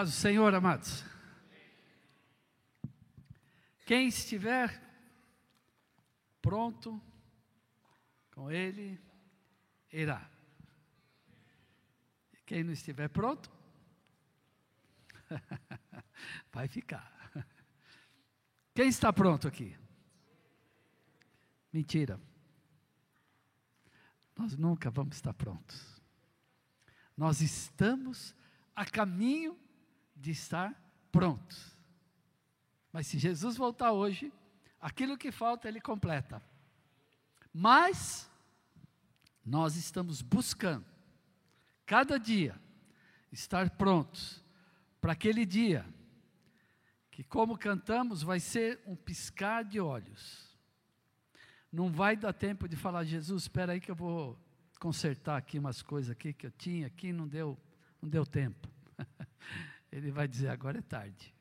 Paz do Senhor, amados. Quem estiver pronto, com Ele irá. Quem não estiver pronto, vai ficar. Quem está pronto aqui? Mentira. Nós nunca vamos estar prontos. Nós estamos a caminho de estar prontos. Mas se Jesus voltar hoje, aquilo que falta ele completa. Mas nós estamos buscando cada dia estar prontos para aquele dia que como cantamos vai ser um piscar de olhos. Não vai dar tempo de falar Jesus, espera aí que eu vou consertar aqui umas coisas aqui que eu tinha aqui, não deu, não deu tempo. Ele vai dizer agora é tarde.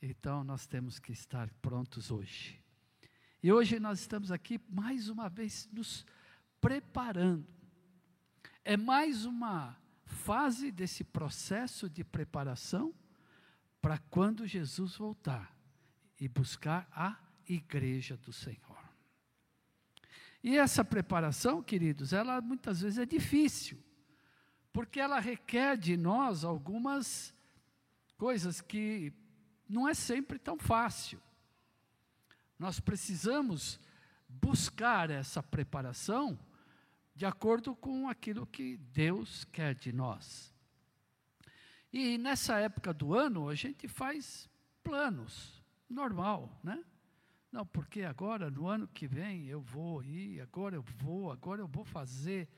Então nós temos que estar prontos hoje. E hoje nós estamos aqui mais uma vez nos preparando. É mais uma fase desse processo de preparação para quando Jesus voltar e buscar a igreja do Senhor. E essa preparação, queridos, ela muitas vezes é difícil, porque ela requer de nós algumas coisas que não é sempre tão fácil. Nós precisamos buscar essa preparação de acordo com aquilo que Deus quer de nós. E nessa época do ano, a gente faz planos, normal, né? Não, porque agora, no ano que vem, eu vou ir, agora eu vou, agora eu vou fazer.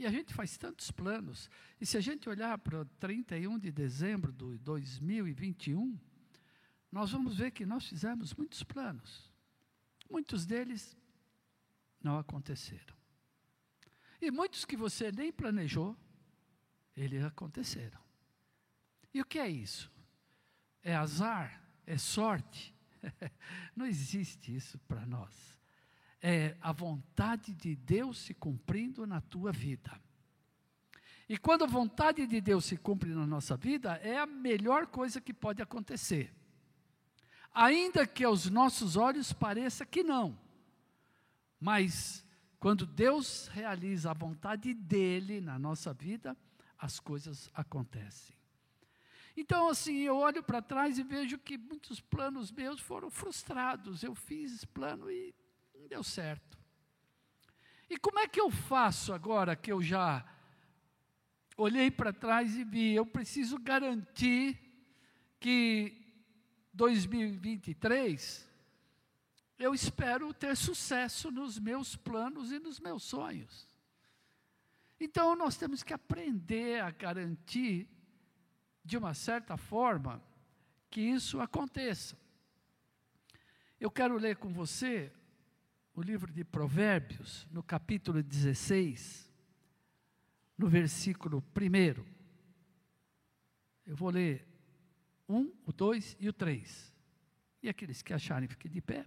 E a gente faz tantos planos. E se a gente olhar para 31 de dezembro de 2021, nós vamos ver que nós fizemos muitos planos. Muitos deles não aconteceram. E muitos que você nem planejou, eles aconteceram. E o que é isso? É azar? É sorte? não existe isso para nós. É a vontade de Deus se cumprindo na tua vida. E quando a vontade de Deus se cumpre na nossa vida, é a melhor coisa que pode acontecer. Ainda que aos nossos olhos pareça que não. Mas quando Deus realiza a vontade dele na nossa vida, as coisas acontecem. Então, assim, eu olho para trás e vejo que muitos planos meus foram frustrados. Eu fiz plano e deu certo. E como é que eu faço agora que eu já olhei para trás e vi? Eu preciso garantir que 2023, eu espero ter sucesso nos meus planos e nos meus sonhos. Então, nós temos que aprender a garantir, de uma certa forma, que isso aconteça. Eu quero ler com você o livro de Provérbios, no capítulo 16, no versículo 1. Eu vou ler um, o dois e o três. E aqueles que acharem, fiquem de pé.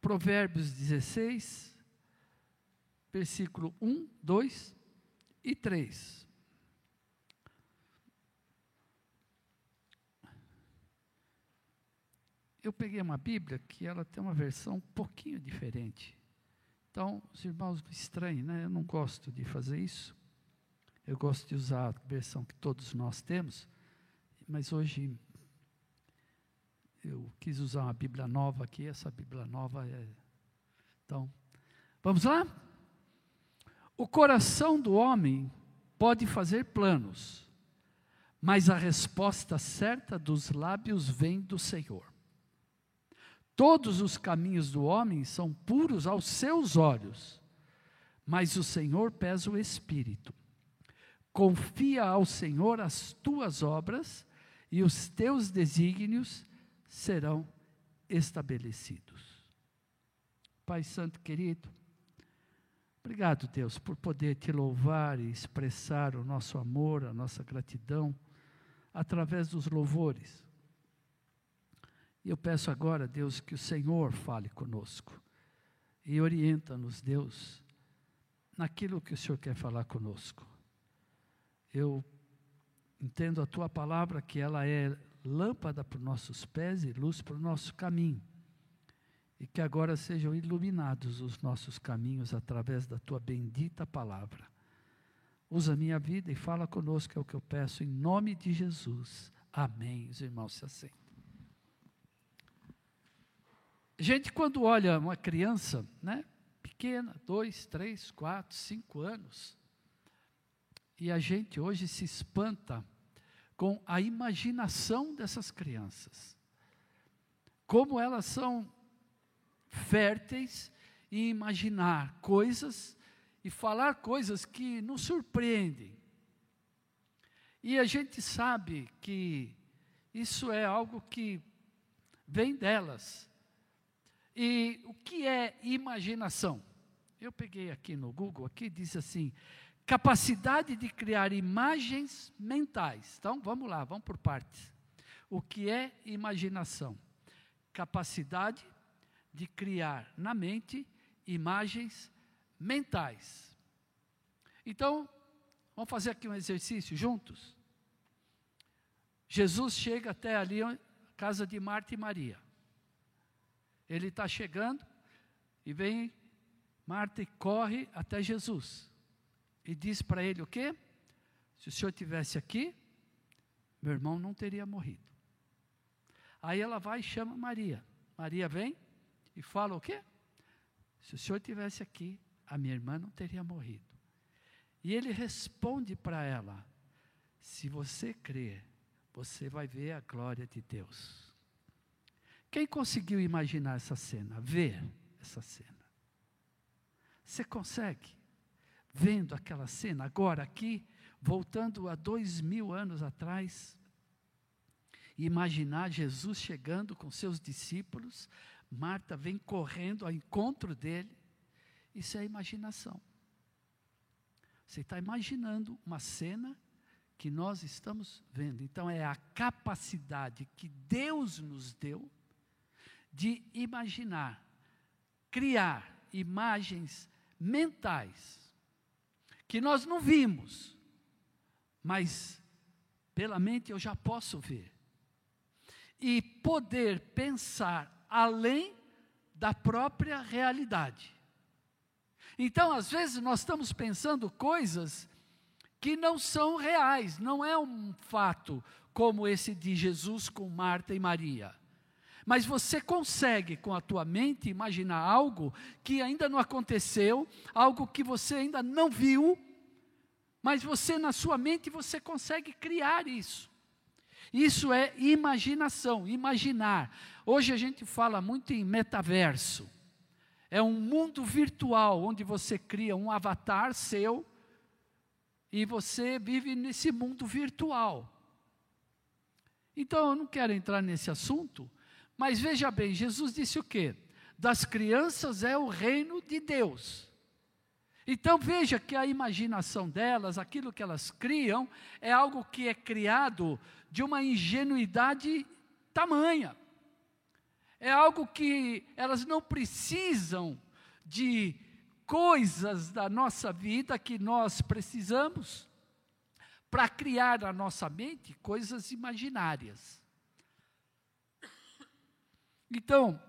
Provérbios 16, versículo 1, 2 e 3. Eu peguei uma Bíblia que ela tem uma versão um pouquinho diferente. Então, os irmãos estranham, né? Eu não gosto de fazer isso. Eu gosto de usar a versão que todos nós temos, mas hoje eu quis usar uma Bíblia nova aqui, essa Bíblia nova é. Então, vamos lá? O coração do homem pode fazer planos, mas a resposta certa dos lábios vem do Senhor. Todos os caminhos do homem são puros aos seus olhos, mas o Senhor pesa o espírito. Confia ao Senhor as tuas obras e os teus desígnios serão estabelecidos. Pai Santo querido, obrigado, Deus, por poder te louvar e expressar o nosso amor, a nossa gratidão através dos louvores. E eu peço agora, Deus, que o Senhor fale conosco e orienta-nos, Deus, naquilo que o Senhor quer falar conosco. Eu entendo a tua palavra que ela é lâmpada para os nossos pés e luz para o nosso caminho. E que agora sejam iluminados os nossos caminhos através da tua bendita palavra. Usa minha vida e fala conosco, é o que eu peço, em nome de Jesus. Amém. Os irmãos se assentem. Gente, quando olha uma criança, né, pequena, dois, três, quatro, cinco anos, e a gente hoje se espanta com a imaginação dessas crianças. Como elas são férteis em imaginar coisas e falar coisas que nos surpreendem. E a gente sabe que isso é algo que vem delas. E o que é imaginação? Eu peguei aqui no Google, aqui diz assim: capacidade de criar imagens mentais. Então, vamos lá, vamos por partes. O que é imaginação? Capacidade de criar na mente imagens mentais. Então, vamos fazer aqui um exercício juntos? Jesus chega até ali, casa de Marta e Maria. Ele está chegando e vem Marta e corre até Jesus e diz para ele o quê? Se o senhor tivesse aqui, meu irmão não teria morrido. Aí ela vai e chama Maria. Maria vem e fala o quê? Se o senhor tivesse aqui, a minha irmã não teria morrido. E ele responde para ela: Se você crer, você vai ver a glória de Deus. Quem conseguiu imaginar essa cena? Ver essa cena. Você consegue? vendo aquela cena, agora aqui, voltando a dois mil anos atrás, imaginar Jesus chegando com seus discípulos, Marta vem correndo ao encontro dele, isso é imaginação. Você está imaginando uma cena que nós estamos vendo. Então, é a capacidade que Deus nos deu de imaginar, criar imagens mentais que nós não vimos, mas pela mente eu já posso ver. E poder pensar além da própria realidade. Então, às vezes, nós estamos pensando coisas que não são reais, não é um fato como esse de Jesus com Marta e Maria. Mas você consegue, com a tua mente, imaginar algo que ainda não aconteceu, algo que você ainda não viu, mas você, na sua mente, você consegue criar isso. Isso é imaginação, imaginar. Hoje a gente fala muito em metaverso. É um mundo virtual onde você cria um avatar seu e você vive nesse mundo virtual. Então eu não quero entrar nesse assunto, mas veja bem, Jesus disse o quê? Das crianças é o reino de Deus. Então veja que a imaginação delas, aquilo que elas criam, é algo que é criado de uma ingenuidade tamanha. É algo que elas não precisam de coisas da nossa vida que nós precisamos para criar na nossa mente coisas imaginárias. Então,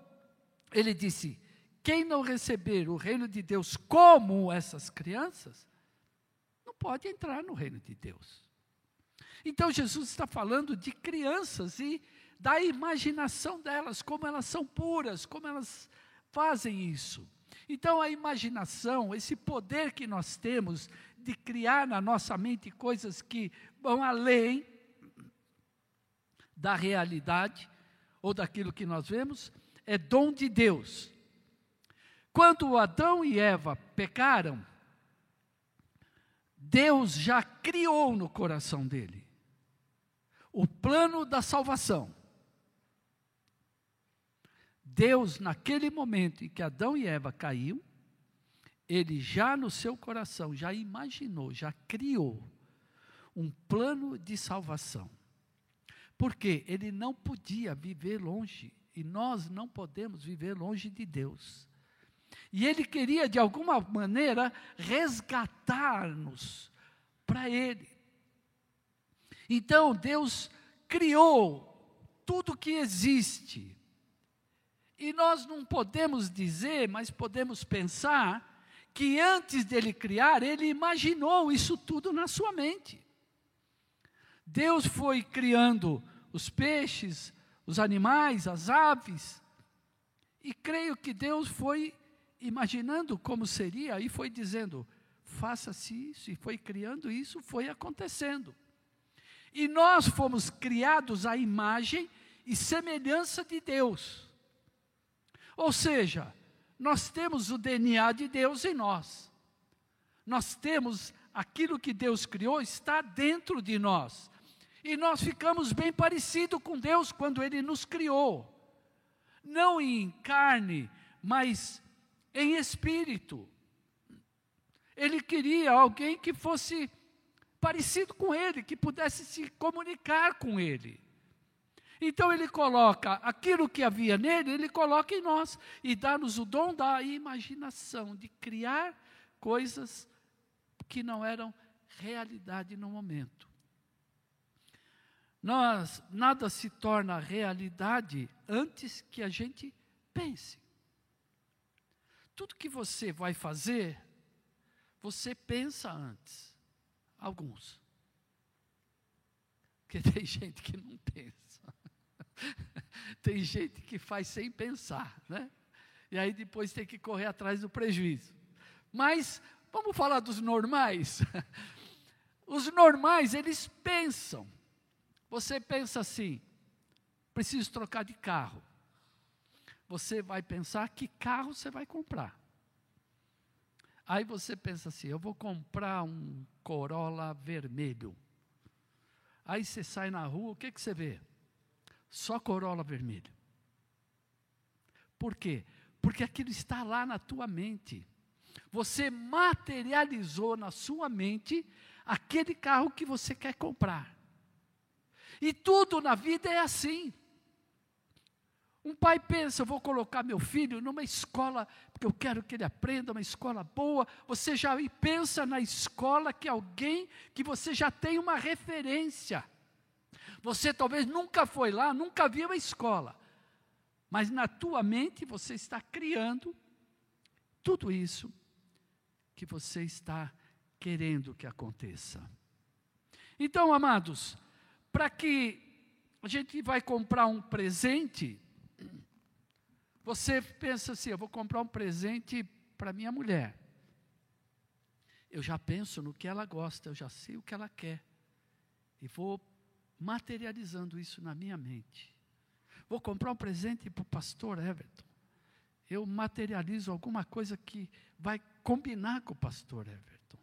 ele disse: quem não receber o reino de Deus como essas crianças, não pode entrar no reino de Deus. Então, Jesus está falando de crianças e da imaginação delas, como elas são puras, como elas fazem isso. Então, a imaginação, esse poder que nós temos de criar na nossa mente coisas que vão além da realidade ou daquilo que nós vemos, é dom de Deus. Quando Adão e Eva pecaram, Deus já criou no coração dele o plano da salvação. Deus, naquele momento em que Adão e Eva caíram, ele já no seu coração, já imaginou, já criou um plano de salvação. Porque ele não podia viver longe e nós não podemos viver longe de Deus. E Ele queria, de alguma maneira, resgatar-nos para Ele. Então, Deus criou tudo que existe. E nós não podemos dizer, mas podemos pensar, que antes dele criar, ele imaginou isso tudo na sua mente. Deus foi criando os peixes, os animais, as aves, e creio que Deus foi imaginando como seria e foi dizendo: faça-se isso, e foi criando isso, foi acontecendo. E nós fomos criados à imagem e semelhança de Deus. Ou seja, nós temos o DNA de Deus em nós. Nós temos aquilo que Deus criou está dentro de nós. E nós ficamos bem parecidos com Deus quando Ele nos criou. Não em carne, mas em espírito. Ele queria alguém que fosse parecido com Ele, que pudesse se comunicar com Ele. Então ele coloca aquilo que havia nele, ele coloca em nós e dá-nos o dom da imaginação, de criar coisas que não eram realidade no momento. Nós, nada se torna realidade antes que a gente pense. Tudo que você vai fazer, você pensa antes. Alguns. Porque tem gente que não pensa. tem gente que faz sem pensar, né? E aí depois tem que correr atrás do prejuízo. Mas vamos falar dos normais. Os normais, eles pensam. Você pensa assim: preciso trocar de carro. Você vai pensar que carro você vai comprar. Aí você pensa assim: eu vou comprar um Corolla vermelho. Aí você sai na rua, o que, que você vê? Só corola vermelha. Por quê? Porque aquilo está lá na tua mente. Você materializou na sua mente aquele carro que você quer comprar. E tudo na vida é assim. Um pai pensa, eu vou colocar meu filho numa escola, porque eu quero que ele aprenda uma escola boa. Você já pensa na escola que alguém que você já tem uma referência. Você talvez nunca foi lá, nunca viu a escola. Mas na tua mente você está criando tudo isso que você está querendo que aconteça. Então, amados, para que a gente vai comprar um presente, você pensa assim: eu vou comprar um presente para minha mulher. Eu já penso no que ela gosta, eu já sei o que ela quer. E vou materializando isso na minha mente. Vou comprar um presente para o pastor Everton. Eu materializo alguma coisa que vai combinar com o pastor Everton.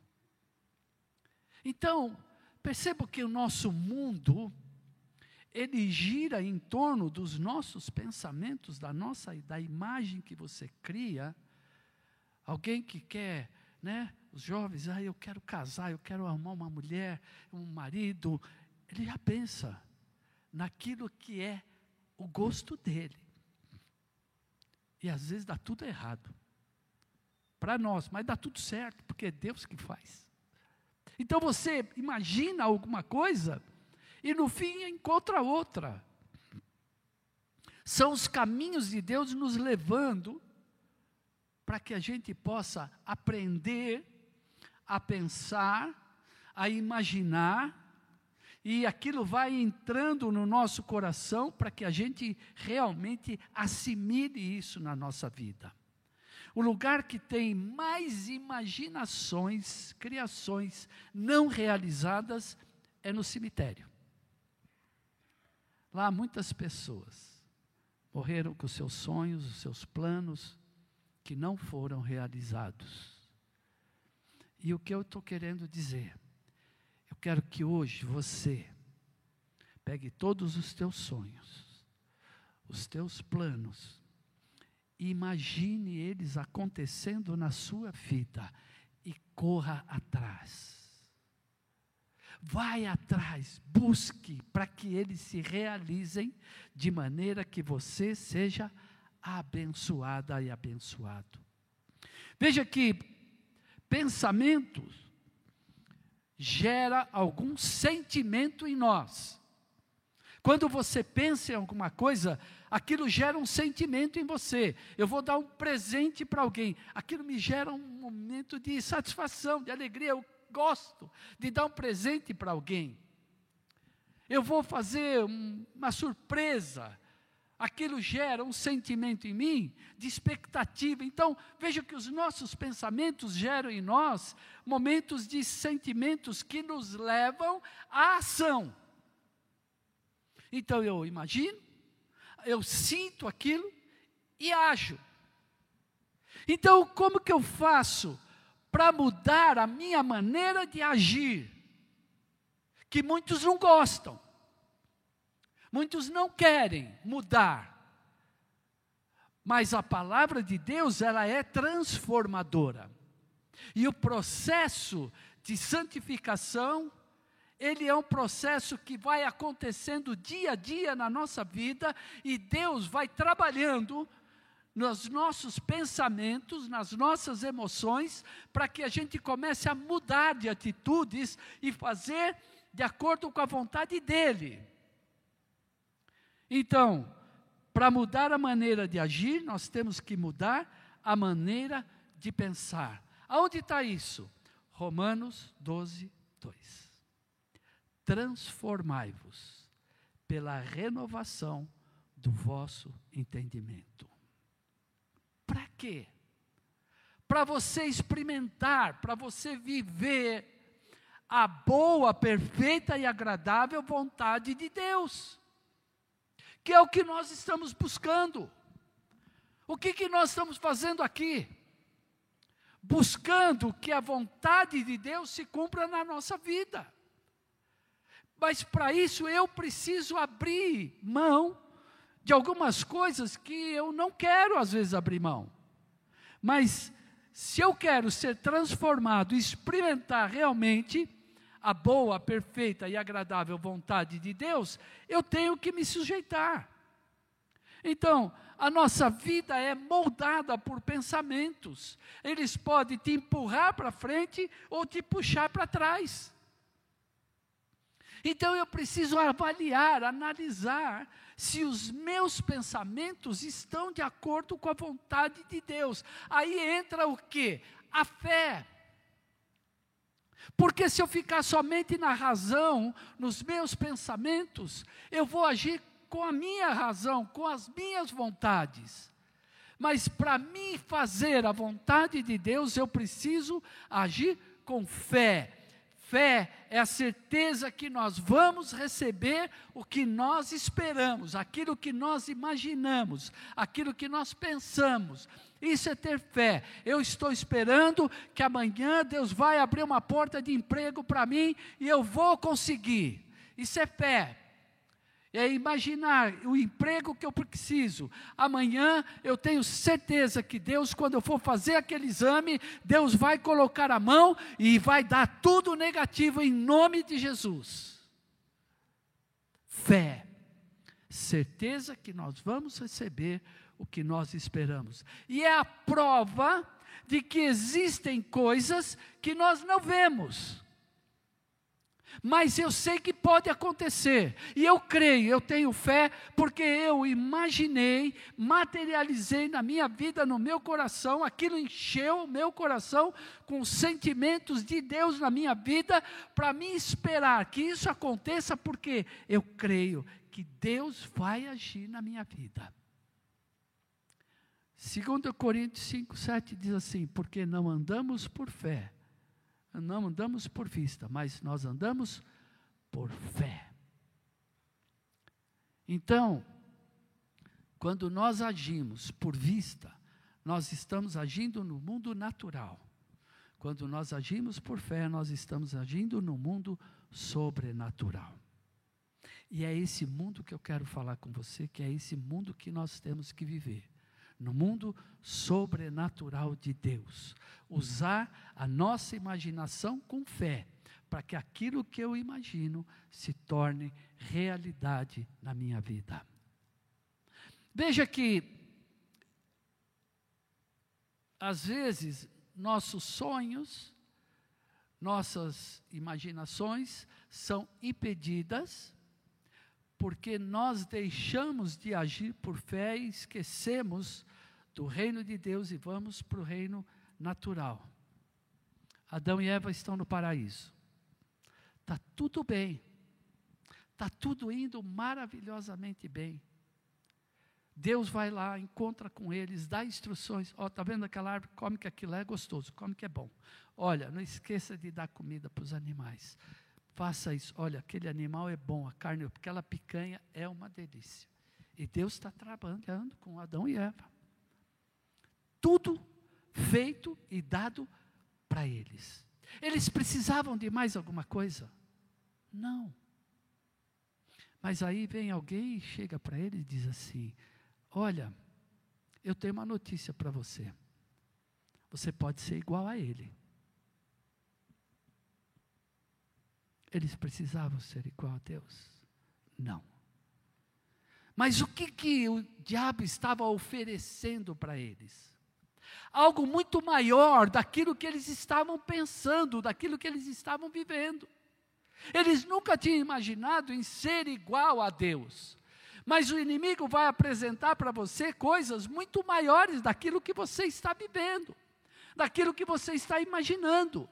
Então, percebo que o nosso mundo, ele gira em torno dos nossos pensamentos, da nossa, da imagem que você cria. Alguém que quer, né? Os jovens, ah, eu quero casar, eu quero arrumar uma mulher, um marido, ele já pensa naquilo que é o gosto dele. E às vezes dá tudo errado. Para nós, mas dá tudo certo, porque é Deus que faz. Então você imagina alguma coisa e no fim encontra outra. São os caminhos de Deus nos levando para que a gente possa aprender a pensar, a imaginar e aquilo vai entrando no nosso coração para que a gente realmente assimile isso na nossa vida. O lugar que tem mais imaginações, criações não realizadas é no cemitério. Lá muitas pessoas morreram com seus sonhos, os seus planos, que não foram realizados. E o que eu estou querendo dizer? quero que hoje você pegue todos os teus sonhos, os teus planos, imagine eles acontecendo na sua vida e corra atrás. Vai atrás, busque para que eles se realizem de maneira que você seja abençoada e abençoado. Veja que pensamentos gera algum sentimento em nós. Quando você pensa em alguma coisa, aquilo gera um sentimento em você. Eu vou dar um presente para alguém, aquilo me gera um momento de satisfação, de alegria. Eu gosto de dar um presente para alguém. Eu vou fazer um, uma surpresa. Aquilo gera um sentimento em mim de expectativa. Então, veja que os nossos pensamentos geram em nós momentos de sentimentos que nos levam à ação. Então eu imagino, eu sinto aquilo e ajo. Então, como que eu faço para mudar a minha maneira de agir? Que muitos não gostam, muitos não querem mudar. Mas a palavra de Deus, ela é transformadora. E o processo de santificação, ele é um processo que vai acontecendo dia a dia na nossa vida e Deus vai trabalhando nos nossos pensamentos, nas nossas emoções, para que a gente comece a mudar de atitudes e fazer de acordo com a vontade dele. Então, para mudar a maneira de agir, nós temos que mudar a maneira de pensar. Aonde está isso? Romanos 12, 2 transformai-vos pela renovação do vosso entendimento. Para quê? Para você experimentar, para você viver a boa, perfeita e agradável vontade de Deus, que é o que nós estamos buscando. O que, que nós estamos fazendo aqui? Buscando que a vontade de Deus se cumpra na nossa vida. Mas para isso eu preciso abrir mão de algumas coisas que eu não quero às vezes abrir mão. Mas se eu quero ser transformado, experimentar realmente a boa, perfeita e agradável vontade de Deus, eu tenho que me sujeitar. Então, a nossa vida é moldada por pensamentos. Eles podem te empurrar para frente ou te puxar para trás. Então eu preciso avaliar, analisar se os meus pensamentos estão de acordo com a vontade de Deus. Aí entra o que? A fé. Porque se eu ficar somente na razão, nos meus pensamentos, eu vou agir com a minha razão, com as minhas vontades. Mas para mim fazer a vontade de Deus, eu preciso agir com fé Fé é a certeza que nós vamos receber o que nós esperamos, aquilo que nós imaginamos, aquilo que nós pensamos. Isso é ter fé. Eu estou esperando que amanhã Deus vai abrir uma porta de emprego para mim e eu vou conseguir. Isso é fé é imaginar o emprego que eu preciso. Amanhã eu tenho certeza que Deus, quando eu for fazer aquele exame, Deus vai colocar a mão e vai dar tudo negativo em nome de Jesus. Fé, certeza que nós vamos receber o que nós esperamos. E é a prova de que existem coisas que nós não vemos mas eu sei que pode acontecer, e eu creio, eu tenho fé, porque eu imaginei, materializei na minha vida, no meu coração, aquilo encheu o meu coração com sentimentos de Deus na minha vida, para me esperar que isso aconteça, porque eu creio que Deus vai agir na minha vida. 2 Coríntios 5, 7 diz assim: Porque não andamos por fé, não andamos por vista, mas nós andamos por fé. Então, quando nós agimos por vista, nós estamos agindo no mundo natural. Quando nós agimos por fé, nós estamos agindo no mundo sobrenatural. E é esse mundo que eu quero falar com você, que é esse mundo que nós temos que viver no mundo sobrenatural de Deus. Usar a nossa imaginação com fé, para que aquilo que eu imagino se torne realidade na minha vida. Veja que às vezes, nossos sonhos, nossas imaginações são impedidas porque nós deixamos de agir por fé e esquecemos do reino de Deus e vamos para o reino natural. Adão e Eva estão no paraíso. Está tudo bem. Está tudo indo maravilhosamente bem. Deus vai lá, encontra com eles, dá instruções. Ó, oh, tá vendo aquela árvore? Come que aquilo é gostoso, come que é bom. Olha, não esqueça de dar comida para os animais. Faça isso. Olha, aquele animal é bom, a carne, aquela picanha é uma delícia. E Deus está trabalhando com Adão e Eva. Tudo feito e dado para eles. Eles precisavam de mais alguma coisa? Não. Mas aí vem alguém e chega para ele e diz assim: Olha, eu tenho uma notícia para você. Você pode ser igual a ele. Eles precisavam ser igual a Deus? Não. Mas o que, que o diabo estava oferecendo para eles? Algo muito maior daquilo que eles estavam pensando, daquilo que eles estavam vivendo. Eles nunca tinham imaginado em ser igual a Deus. Mas o inimigo vai apresentar para você coisas muito maiores daquilo que você está vivendo, daquilo que você está imaginando,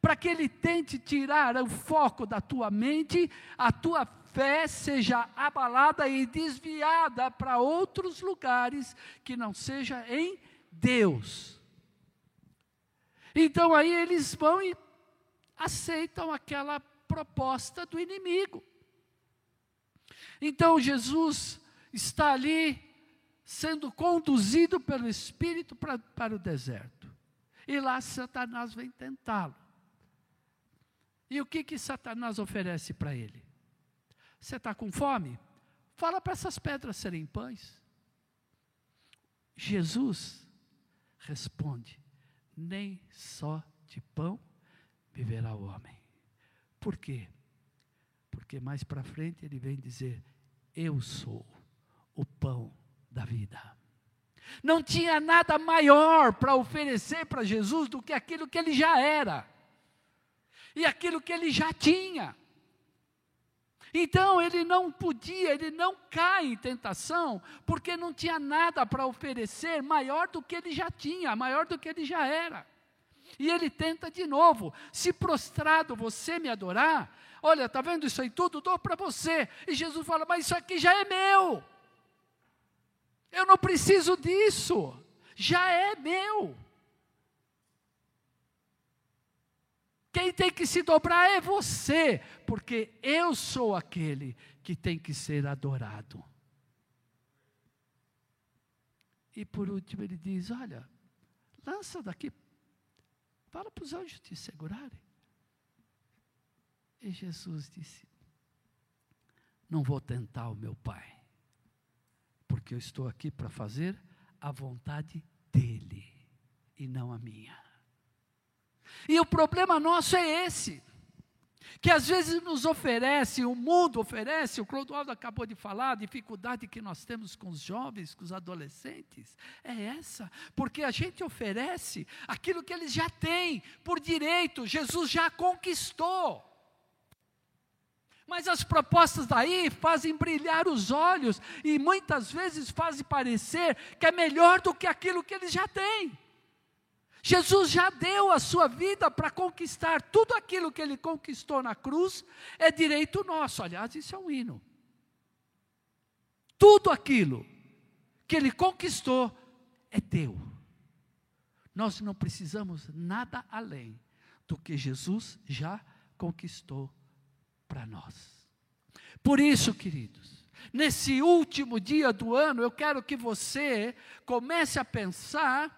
para que ele tente tirar o foco da tua mente, a tua fé seja abalada e desviada para outros lugares que não seja em Deus. Então aí eles vão e aceitam aquela proposta do inimigo. Então Jesus está ali sendo conduzido pelo Espírito pra, para o deserto. E lá Satanás vem tentá-lo. E o que que Satanás oferece para ele? Você está com fome? Fala para essas pedras serem pães. Jesus responde: nem só de pão viverá o homem. Por quê? Porque mais para frente ele vem dizer: Eu sou o pão da vida. Não tinha nada maior para oferecer para Jesus do que aquilo que ele já era, e aquilo que ele já tinha. Então ele não podia, ele não cai em tentação, porque não tinha nada para oferecer maior do que ele já tinha, maior do que ele já era. E ele tenta de novo: se prostrado você me adorar, olha, está vendo isso aí tudo? Dou para você. E Jesus fala: mas isso aqui já é meu. Eu não preciso disso. Já é meu. Quem tem que se dobrar é você, porque eu sou aquele que tem que ser adorado. E por último ele diz: Olha, lança daqui, fala para os anjos te segurarem. E Jesus disse: Não vou tentar o meu Pai, porque eu estou aqui para fazer a vontade dEle e não a minha. E o problema nosso é esse. Que às vezes nos oferece, o mundo oferece, o Clodoaldo acabou de falar, a dificuldade que nós temos com os jovens, com os adolescentes, é essa, porque a gente oferece aquilo que eles já têm por direito, Jesus já conquistou. Mas as propostas daí fazem brilhar os olhos e muitas vezes fazem parecer que é melhor do que aquilo que eles já têm. Jesus já deu a sua vida para conquistar tudo aquilo que ele conquistou na cruz, é direito nosso. Aliás, isso é um hino. Tudo aquilo que ele conquistou é teu. Nós não precisamos nada além do que Jesus já conquistou para nós. Por isso, queridos, nesse último dia do ano, eu quero que você comece a pensar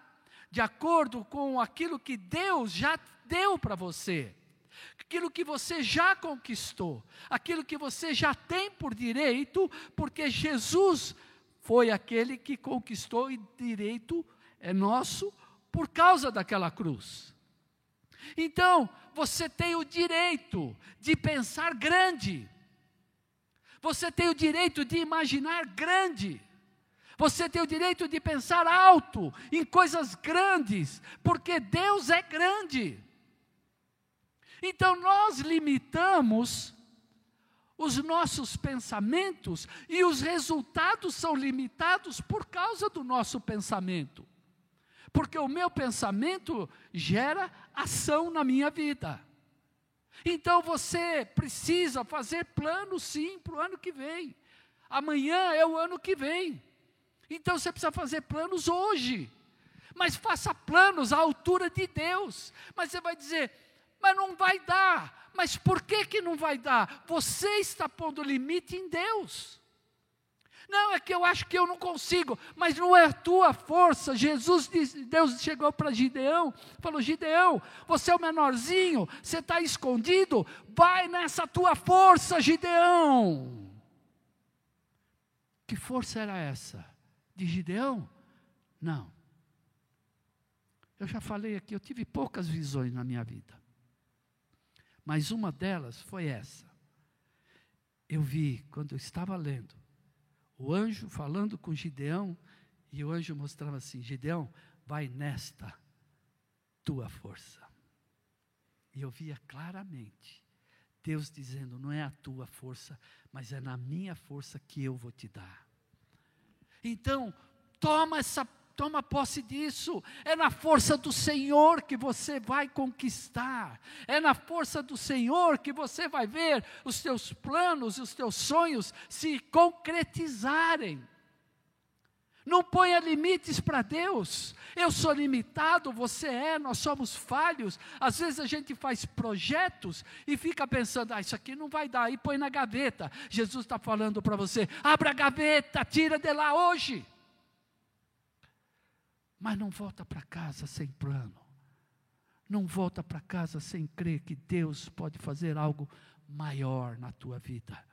de acordo com aquilo que Deus já deu para você, aquilo que você já conquistou, aquilo que você já tem por direito, porque Jesus foi aquele que conquistou e direito é nosso por causa daquela cruz. Então, você tem o direito de pensar grande. Você tem o direito de imaginar grande. Você tem o direito de pensar alto em coisas grandes, porque Deus é grande. Então nós limitamos os nossos pensamentos e os resultados são limitados por causa do nosso pensamento. Porque o meu pensamento gera ação na minha vida. Então você precisa fazer planos sim para o ano que vem. Amanhã é o ano que vem. Então você precisa fazer planos hoje. Mas faça planos à altura de Deus. Mas você vai dizer, mas não vai dar. Mas por que, que não vai dar? Você está pondo limite em Deus. Não, é que eu acho que eu não consigo, mas não é a tua força. Jesus, disse, Deus chegou para Gideão, falou: Gideão, você é o menorzinho, você está escondido, vai nessa tua força, Gideão. Que força era essa? De Gideão? Não. Eu já falei aqui, eu tive poucas visões na minha vida. Mas uma delas foi essa. Eu vi, quando eu estava lendo, o anjo falando com Gideão, e o anjo mostrava assim: Gideão, vai nesta tua força. E eu via claramente Deus dizendo: não é a tua força, mas é na minha força que eu vou te dar. Então, toma essa Toma posse disso. É na força do Senhor que você vai conquistar. É na força do Senhor que você vai ver os teus planos e os teus sonhos se concretizarem. Não ponha limites para Deus. Eu sou limitado, você é, nós somos falhos. Às vezes a gente faz projetos e fica pensando, ah, isso aqui não vai dar, e põe na gaveta. Jesus está falando para você: abra a gaveta, tira de lá hoje mas não volta para casa sem plano. Não volta para casa sem crer que Deus pode fazer algo maior na tua vida.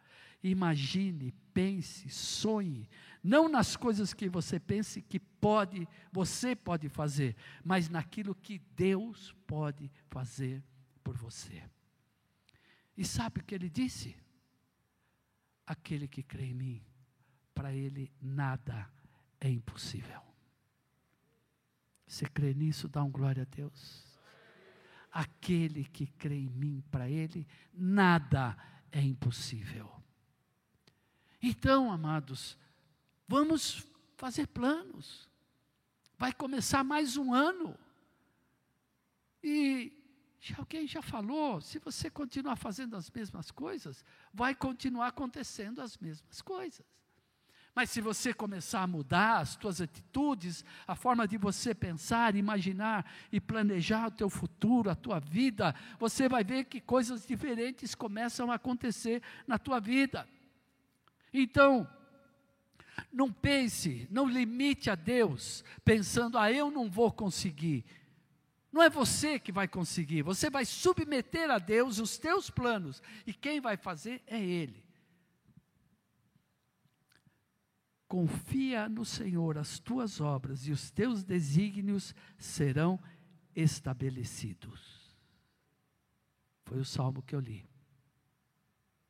Imagine, pense, sonhe, não nas coisas que você pense que pode, você pode fazer, mas naquilo que Deus pode fazer por você. E sabe o que ele disse? Aquele que crê em mim, para ele nada é impossível. Você crê nisso? Dá um glória a Deus. Aquele que crê em mim, para ele, nada é impossível. Então, amados, vamos fazer planos. Vai começar mais um ano. E alguém já falou, se você continuar fazendo as mesmas coisas, vai continuar acontecendo as mesmas coisas. Mas se você começar a mudar as suas atitudes, a forma de você pensar, imaginar e planejar o teu futuro, a tua vida, você vai ver que coisas diferentes começam a acontecer na tua vida. Então, não pense, não limite a Deus pensando, ah, eu não vou conseguir. Não é você que vai conseguir, você vai submeter a Deus os teus planos, e quem vai fazer é Ele. Confia no Senhor as tuas obras e os teus desígnios serão estabelecidos. Foi o salmo que eu li.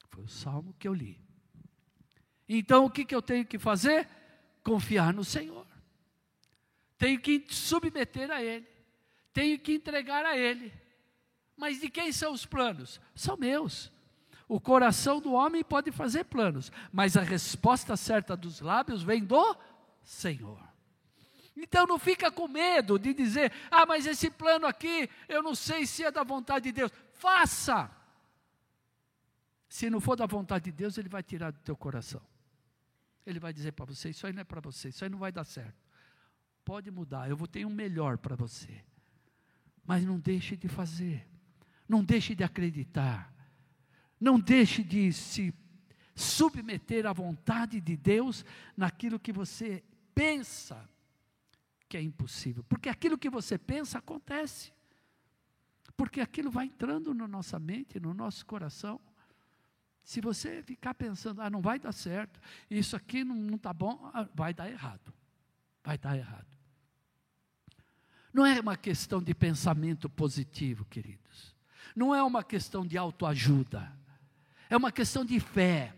Foi o salmo que eu li. Então o que, que eu tenho que fazer? Confiar no Senhor. Tenho que submeter a Ele. Tenho que entregar a Ele. Mas de quem são os planos? São meus. O coração do homem pode fazer planos, mas a resposta certa dos lábios vem do Senhor. Então não fica com medo de dizer: "Ah, mas esse plano aqui, eu não sei se é da vontade de Deus". Faça. Se não for da vontade de Deus, ele vai tirar do teu coração. Ele vai dizer para você: "Isso aí não é para você, isso aí não vai dar certo". Pode mudar, eu vou ter um melhor para você. Mas não deixe de fazer. Não deixe de acreditar. Não deixe de se submeter à vontade de Deus naquilo que você pensa que é impossível. Porque aquilo que você pensa acontece. Porque aquilo vai entrando na nossa mente, no nosso coração. Se você ficar pensando, ah, não vai dar certo, isso aqui não está bom, ah, vai dar errado. Vai dar errado. Não é uma questão de pensamento positivo, queridos. Não é uma questão de autoajuda é uma questão de fé.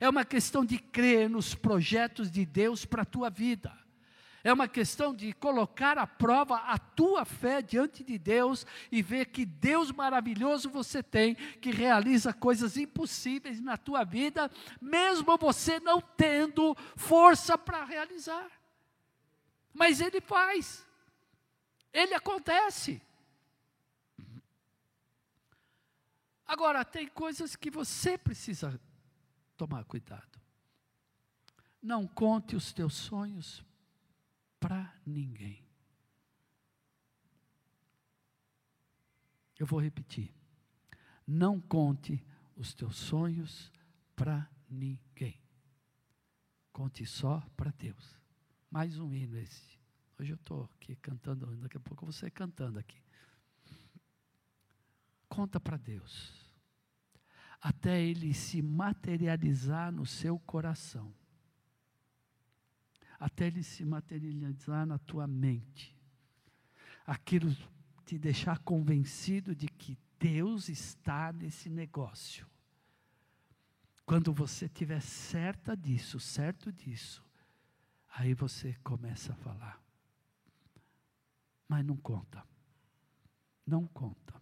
É uma questão de crer nos projetos de Deus para a tua vida. É uma questão de colocar à prova a tua fé diante de Deus e ver que Deus maravilhoso você tem, que realiza coisas impossíveis na tua vida, mesmo você não tendo força para realizar. Mas Ele faz, Ele acontece. Agora, tem coisas que você precisa tomar cuidado. Não conte os teus sonhos ninguém. Eu vou repetir. Não conte os teus sonhos para ninguém. Conte só para Deus. Mais um hino esse. Hoje eu estou aqui cantando, daqui a pouco eu vou cantando aqui. Conta para Deus. Até ele se materializar no seu coração até ele se materializar na tua mente. Aquilo te deixar convencido de que Deus está nesse negócio. Quando você tiver certa disso, certo disso, aí você começa a falar. Mas não conta. Não conta.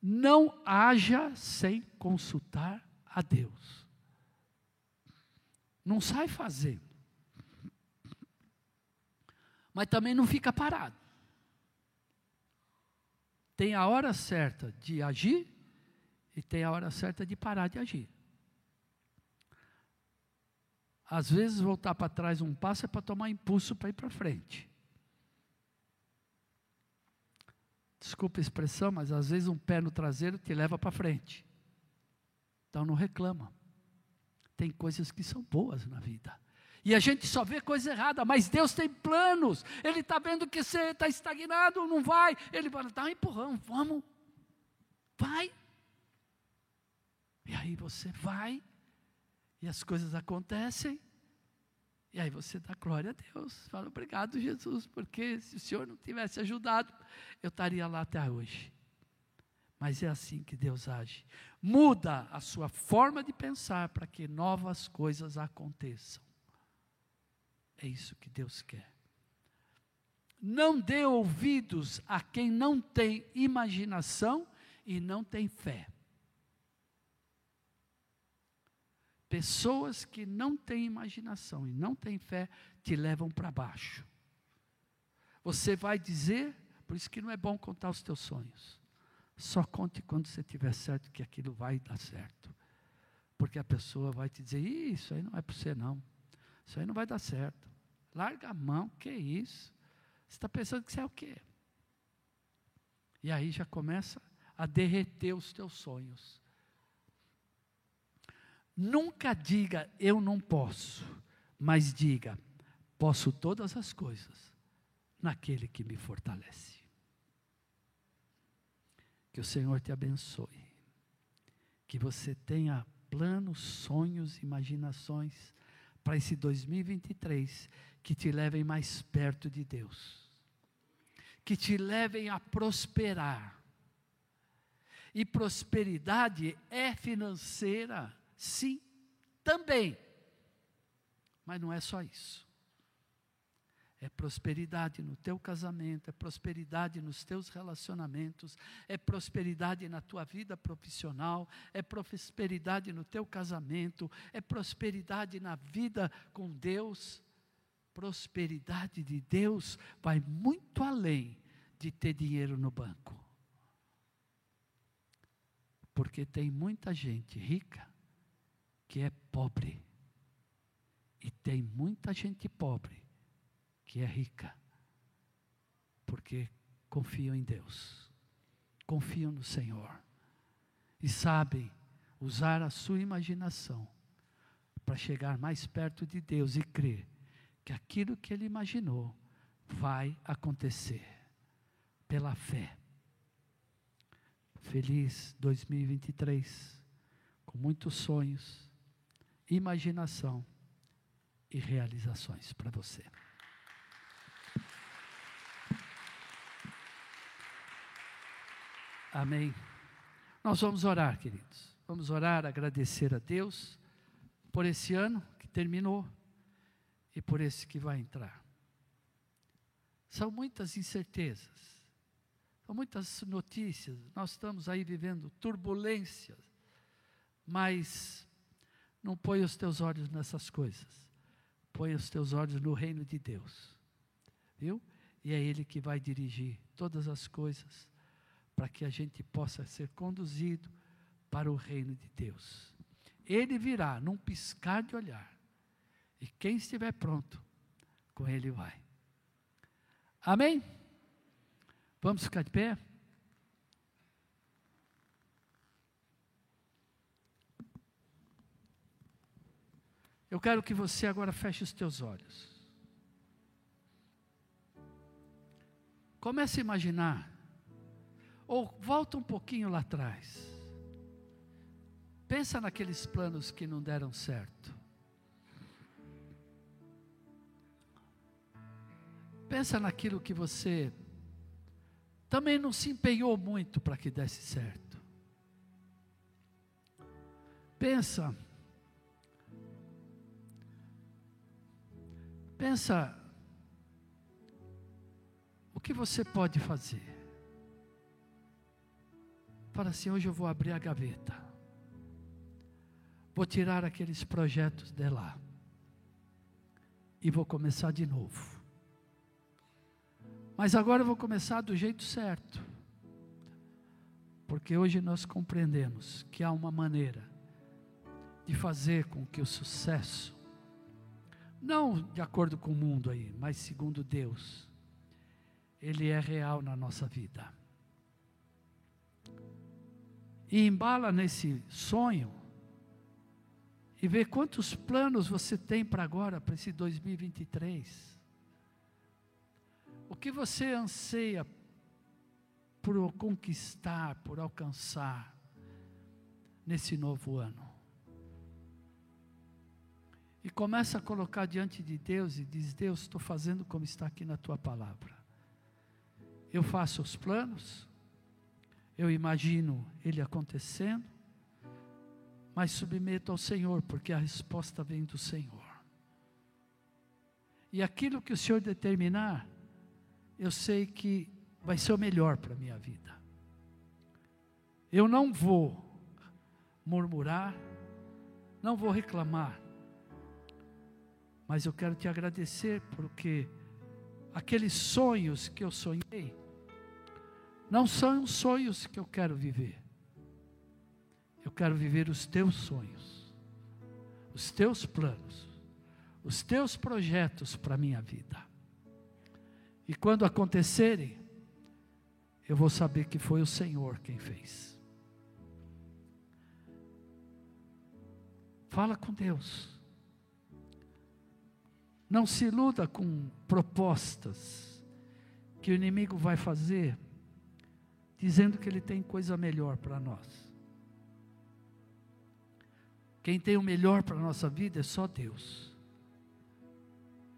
Não haja sem consultar a Deus. Não sai fazendo mas também não fica parado. Tem a hora certa de agir e tem a hora certa de parar de agir. Às vezes voltar para trás um passo é para tomar impulso para ir para frente. Desculpa a expressão, mas às vezes um pé no traseiro te leva para frente. Então não reclama. Tem coisas que são boas na vida. E a gente só vê coisa errada, mas Deus tem planos. Ele está vendo que você está estagnado, não vai. Ele vai dar um empurrão, vamos, vai. E aí você vai, e as coisas acontecem, e aí você dá glória a Deus. Fala, obrigado, Jesus, porque se o Senhor não tivesse ajudado, eu estaria lá até hoje. Mas é assim que Deus age. Muda a sua forma de pensar para que novas coisas aconteçam. É isso que Deus quer. Não dê ouvidos a quem não tem imaginação e não tem fé. Pessoas que não têm imaginação e não têm fé te levam para baixo. Você vai dizer, por isso que não é bom contar os teus sonhos. Só conte quando você tiver certo que aquilo vai dar certo. Porque a pessoa vai te dizer: Isso aí não é para você, não. Isso aí não vai dar certo. Larga a mão, que isso? Você está pensando que você é o quê? E aí já começa a derreter os teus sonhos. Nunca diga eu não posso, mas diga posso todas as coisas naquele que me fortalece. Que o Senhor te abençoe. Que você tenha planos, sonhos, imaginações para esse 2023 que te levem mais perto de Deus, que te levem a prosperar. E prosperidade é financeira, sim, também. Mas não é só isso. É prosperidade no teu casamento, é prosperidade nos teus relacionamentos, é prosperidade na tua vida profissional, é prosperidade no teu casamento, é prosperidade na vida com Deus prosperidade de Deus vai muito além de ter dinheiro no banco. Porque tem muita gente rica que é pobre. E tem muita gente pobre que é rica. Porque confiam em Deus. Confiam no Senhor. E sabem usar a sua imaginação para chegar mais perto de Deus e crer que aquilo que ele imaginou vai acontecer pela fé. Feliz 2023, com muitos sonhos, imaginação e realizações para você. Amém. Nós vamos orar, queridos. Vamos orar, agradecer a Deus por esse ano que terminou e por esse que vai entrar. São muitas incertezas, são muitas notícias. Nós estamos aí vivendo turbulências, mas não põe os teus olhos nessas coisas. Põe os teus olhos no reino de Deus. Viu? E é Ele que vai dirigir todas as coisas para que a gente possa ser conduzido para o reino de Deus. Ele virá num piscar de olhar. E quem estiver pronto, com Ele vai. Amém? Vamos ficar de pé? Eu quero que você agora feche os teus olhos. Comece a imaginar. Ou volta um pouquinho lá atrás. Pensa naqueles planos que não deram certo. Pensa naquilo que você também não se empenhou muito para que desse certo. Pensa Pensa o que você pode fazer. Fala assim: hoje eu vou abrir a gaveta, vou tirar aqueles projetos de lá e vou começar de novo. Mas agora eu vou começar do jeito certo, porque hoje nós compreendemos que há uma maneira de fazer com que o sucesso não de acordo com o mundo aí, mas segundo Deus. Ele é real na nossa vida. E embala nesse sonho e vê quantos planos você tem para agora, para esse 2023. O que você anseia por conquistar, por alcançar nesse novo ano? E começa a colocar diante de Deus e diz: Deus, estou fazendo como está aqui na tua palavra. Eu faço os planos, eu imagino ele acontecendo, mas submeto ao Senhor, porque a resposta vem do Senhor. E aquilo que o Senhor determinar, eu sei que vai ser o melhor para a minha vida. Eu não vou murmurar, não vou reclamar, mas eu quero te agradecer porque aqueles sonhos que eu sonhei não são os sonhos que eu quero viver. Eu quero viver os teus sonhos, os teus planos, os teus projetos para a minha vida. E quando acontecerem, eu vou saber que foi o Senhor quem fez. Fala com Deus. Não se iluda com propostas que o inimigo vai fazer, dizendo que ele tem coisa melhor para nós. Quem tem o melhor para a nossa vida é só Deus.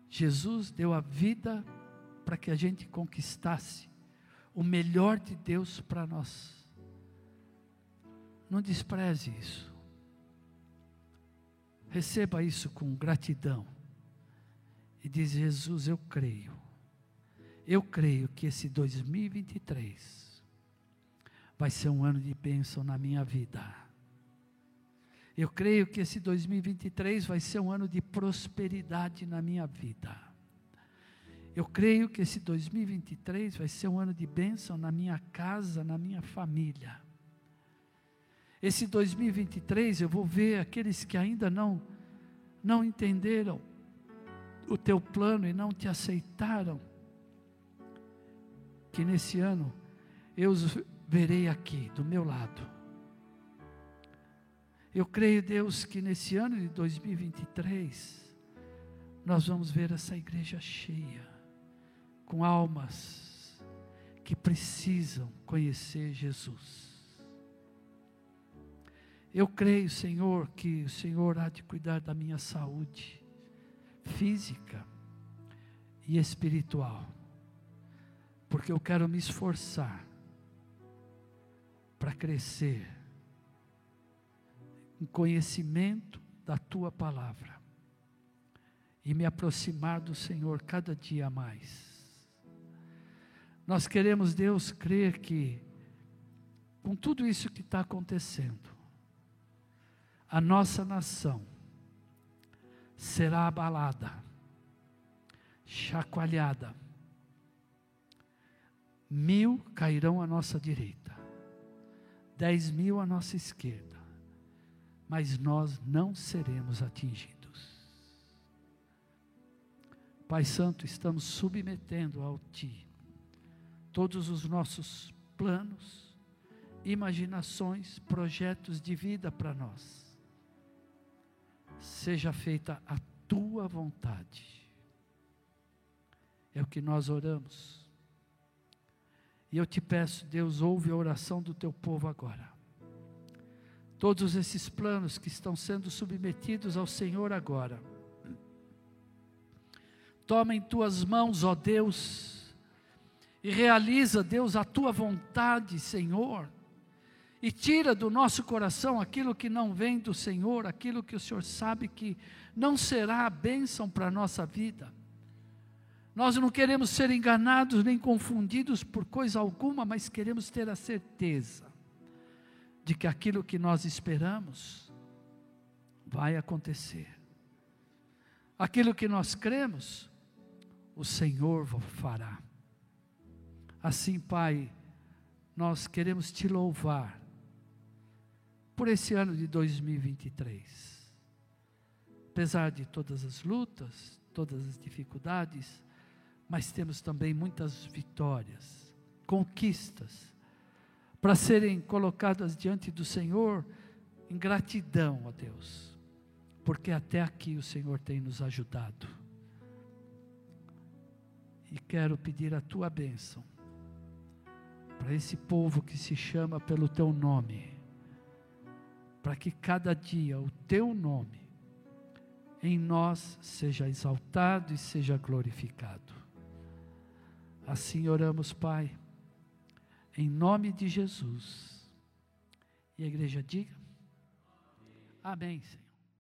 Jesus deu a vida para que a gente conquistasse o melhor de Deus para nós. Não despreze isso. Receba isso com gratidão e diz: Jesus, eu creio. Eu creio que esse 2023 vai ser um ano de bênção na minha vida. Eu creio que esse 2023 vai ser um ano de prosperidade na minha vida. Eu creio que esse 2023 vai ser um ano de bênção na minha casa, na minha família. Esse 2023 eu vou ver aqueles que ainda não não entenderam o teu plano e não te aceitaram, que nesse ano eu verei aqui, do meu lado. Eu creio, Deus, que nesse ano de 2023, nós vamos ver essa igreja cheia, com almas que precisam conhecer Jesus. Eu creio, Senhor, que o Senhor há de cuidar da minha saúde física e espiritual, porque eu quero me esforçar para crescer em conhecimento da tua palavra e me aproximar do Senhor cada dia mais. Nós queremos, Deus, crer que, com tudo isso que está acontecendo, a nossa nação será abalada, chacoalhada. Mil cairão à nossa direita, dez mil à nossa esquerda, mas nós não seremos atingidos. Pai Santo, estamos submetendo ao Ti todos os nossos planos, imaginações, projetos de vida para nós. Seja feita a Tua vontade. É o que nós oramos. E eu te peço, Deus, ouve a oração do teu povo agora. Todos esses planos que estão sendo submetidos ao Senhor agora Toma em tuas mãos, ó Deus, e realiza, Deus, a tua vontade, Senhor. E tira do nosso coração aquilo que não vem do Senhor, aquilo que o Senhor sabe que não será a bênção para a nossa vida. Nós não queremos ser enganados nem confundidos por coisa alguma, mas queremos ter a certeza de que aquilo que nós esperamos vai acontecer. Aquilo que nós cremos o Senhor fará. Assim, Pai, nós queremos te louvar por esse ano de 2023. Apesar de todas as lutas, todas as dificuldades, mas temos também muitas vitórias, conquistas, para serem colocadas diante do Senhor em gratidão a Deus, porque até aqui o Senhor tem nos ajudado e quero pedir a tua bênção para esse povo que se chama pelo teu nome, para que cada dia o teu nome em nós seja exaltado e seja glorificado. Assim oramos, Pai, em nome de Jesus. E a igreja diga: Amém, Senhor.